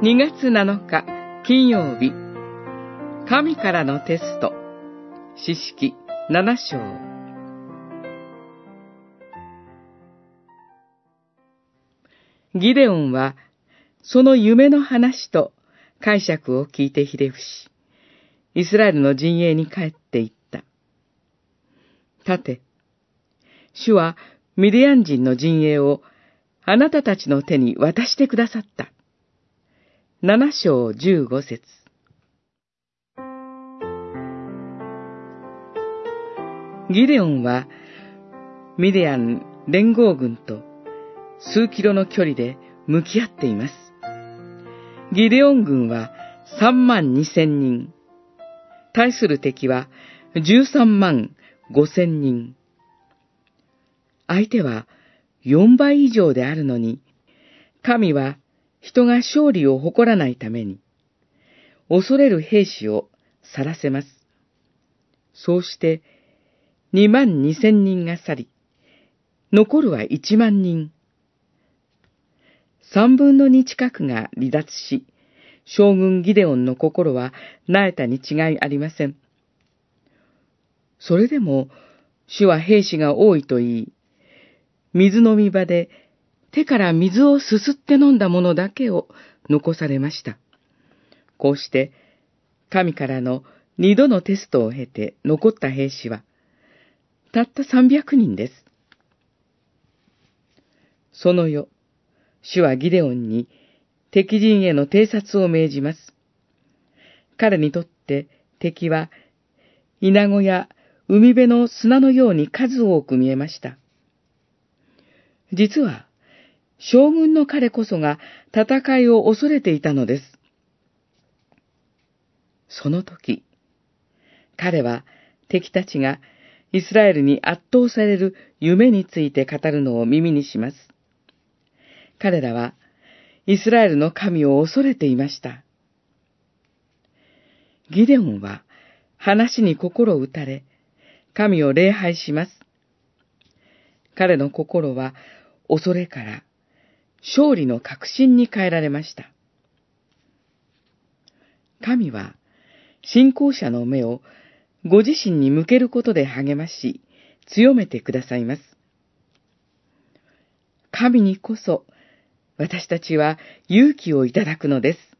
2月7日金曜日神からのテスト詩式7章ギデオンはその夢の話と解釈を聞いてひれ伏し、イスラエルの陣営に帰っていった。さて、主はミディアン人の陣営をあなたたちの手に渡してくださった。七章十五節ギデオンはミディアン連合軍と数キロの距離で向き合っています。ギデオン軍は三万二千人。対する敵は十三万五千人。相手は四倍以上であるのに、神は人が勝利を誇らないために、恐れる兵士を去らせます。そうして、二万二千人が去り、残るは一万人。三分の二近くが離脱し、将軍ギデオンの心は苗えたに違いありません。それでも、主は兵士が多いと言い、水飲み場で手から水をすすって飲んだものだけを残されました。こうして、神からの二度のテストを経て残った兵士は、たった三百人です。その夜、主はギデオンに敵陣への偵察を命じます。彼にとって敵は、稲子や海辺の砂のように数多く見えました。実は、将軍の彼こそが戦いを恐れていたのです。その時、彼は敵たちがイスラエルに圧倒される夢について語るのを耳にします。彼らはイスラエルの神を恐れていました。ギデオンは話に心打たれ、神を礼拝します。彼の心は恐れから勝利の確信に変えられました。神は信仰者の目をご自身に向けることで励まし、強めてくださいます。神にこそ私たちは勇気をいただくのです。